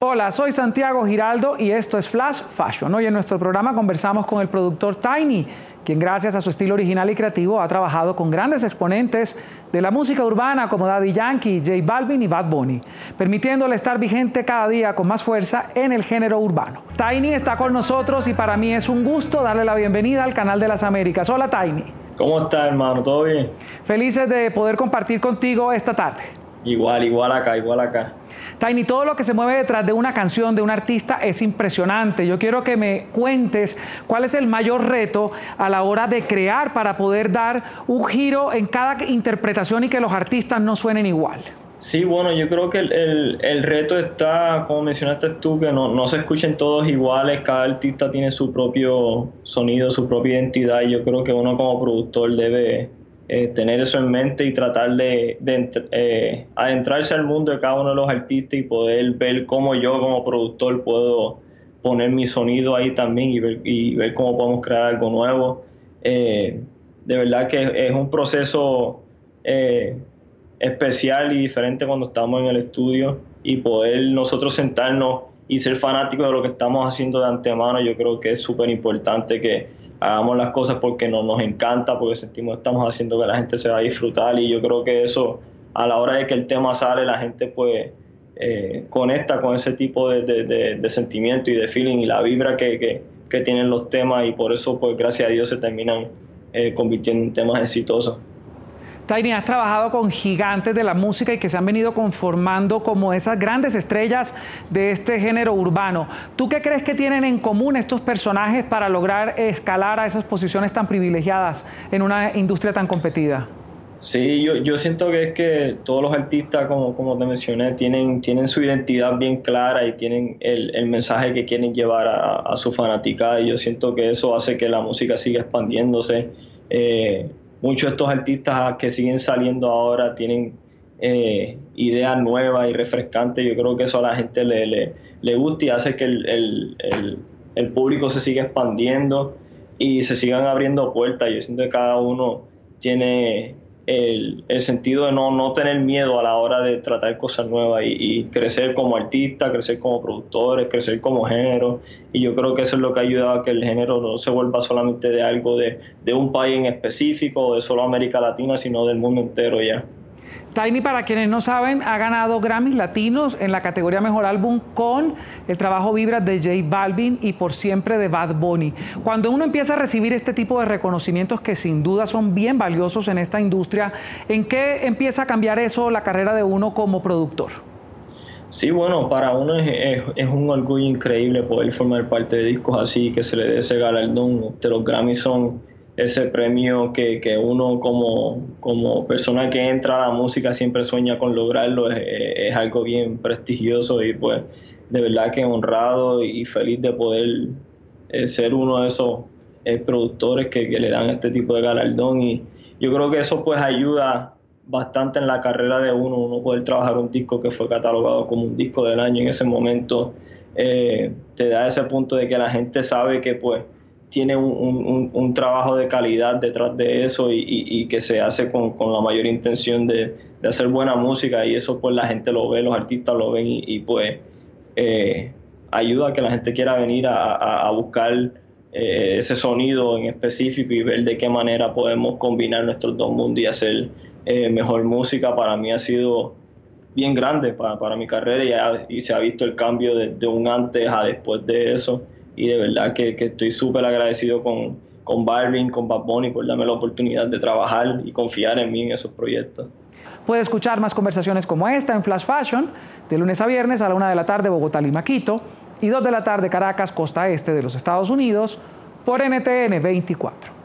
Hola, soy Santiago Giraldo y esto es Flash Fashion. Hoy en nuestro programa conversamos con el productor Tiny, quien gracias a su estilo original y creativo ha trabajado con grandes exponentes de la música urbana como Daddy Yankee, J Balvin y Bad Bunny, permitiéndole estar vigente cada día con más fuerza en el género urbano. Tiny está con nosotros y para mí es un gusto darle la bienvenida al canal de las Américas. Hola Tiny. ¿Cómo estás, hermano? ¿Todo bien? Felices de poder compartir contigo esta tarde. Igual, igual acá, igual acá. Tiny, todo lo que se mueve detrás de una canción, de un artista, es impresionante. Yo quiero que me cuentes cuál es el mayor reto a la hora de crear para poder dar un giro en cada interpretación y que los artistas no suenen igual. Sí, bueno, yo creo que el, reto está, como mencionaste tú, que no, no, se escuchen todos iguales, cada artista tiene su propio sonido, su propia identidad y yo creo que uno como productor debe eh, tener eso en mente y tratar de, eh, adentrarse al mundo de cada uno de los artistas y poder ver cómo yo como productor puedo poner mi sonido ahí también y ver, y ver cómo podemos crear algo nuevo. Eh, de verdad que es un proceso especial y diferente cuando estamos en el estudio y poder nosotros sentarnos y ser fanáticos de lo que estamos haciendo de antemano, yo creo que es súper importante que hagamos las cosas porque no, nos encanta, porque sentimos que estamos haciendo que la gente se va a disfrutar y yo creo que eso a la hora de que el tema sale la gente pues eh, conecta con ese tipo de, de, sentimiento y de feeling y la vibra que, que, tienen los temas y por eso pues gracias a Dios se terminan eh, convirtiendo en temas exitosos. Tiny, has trabajado con gigantes de la música y que se han venido conformando como esas grandes estrellas de este género urbano. ¿Tú qué crees que tienen en común estos personajes para lograr escalar a esas posiciones tan privilegiadas en una industria tan competida? Sí, yo, yo siento que es que todos los artistas, como, como te mencioné, tienen, tienen su identidad bien clara y tienen el, mensaje que quieren llevar a, a, su fanaticada y yo siento que eso hace que la música siga expandiéndose. Eh, muchos de estos artistas que siguen saliendo ahora tienen eh, ideas nuevas y refrescantes. Yo creo que eso a la gente le, le, gusta y hace que el, el, público se siga expandiendo y se sigan abriendo puertas. Yo siento que cada uno tiene el, sentido de no, no, tener miedo a la hora de tratar cosas nuevas y, crecer como artista, crecer como productores, crecer como género. Y yo creo que eso es lo que ha ayudado a que el género no se vuelva solamente de algo de, de un país en específico o de solo América Latina, sino del mundo entero ya. Tiny, para quienes no saben, ha ganado Grammys Latinos en la categoría Mejor Álbum con el trabajo Vibra de J Balvin y Por Siempre de Bad Bunny. Cuando uno empieza a recibir este tipo de reconocimientos que sin duda son bien valiosos en esta industria, ¿en qué empieza a cambiar eso la carrera de uno como productor? Sí, bueno, para uno es, un orgullo increíble poder formar parte de discos así, que se le dé ese galardón. Los Grammys son ese premio que, que uno como, como, persona que entra a la música siempre sueña con lograrlo, es, algo bien prestigioso y pues de verdad que honrado y feliz de poder eh, ser uno de esos eh, productores que, que, le dan este tipo de galardón. Y yo creo que eso pues ayuda bastante en la carrera de uno, uno poder trabajar un disco que fue catalogado como un disco del año en ese momento, eh, te da ese punto de que la gente sabe que pues tiene un, trabajo de calidad detrás de eso y, que se hace con, la mayor intención de, hacer buena música y eso pues la gente lo ve, los artistas lo ven y, pues eh, ayuda a que la gente quiera venir a, buscar eh, ese sonido en específico y ver de qué manera podemos combinar nuestros dos mundos y hacer eh, mejor música. Para mí ha sido bien grande para, mi carrera y, y, se ha visto el cambio de, de un antes a después de eso y de verdad que, estoy súper agradecido con, con con Bad Bunny por darme la oportunidad de trabajar y confiar en mí en esos proyectos. Puede escuchar más conversaciones como esta en Flash Fashion de lunes a viernes a la una de la tarde Bogotá, Lima, Quito y dos de la tarde Caracas, costa este de los Estados Unidos por NTN 24.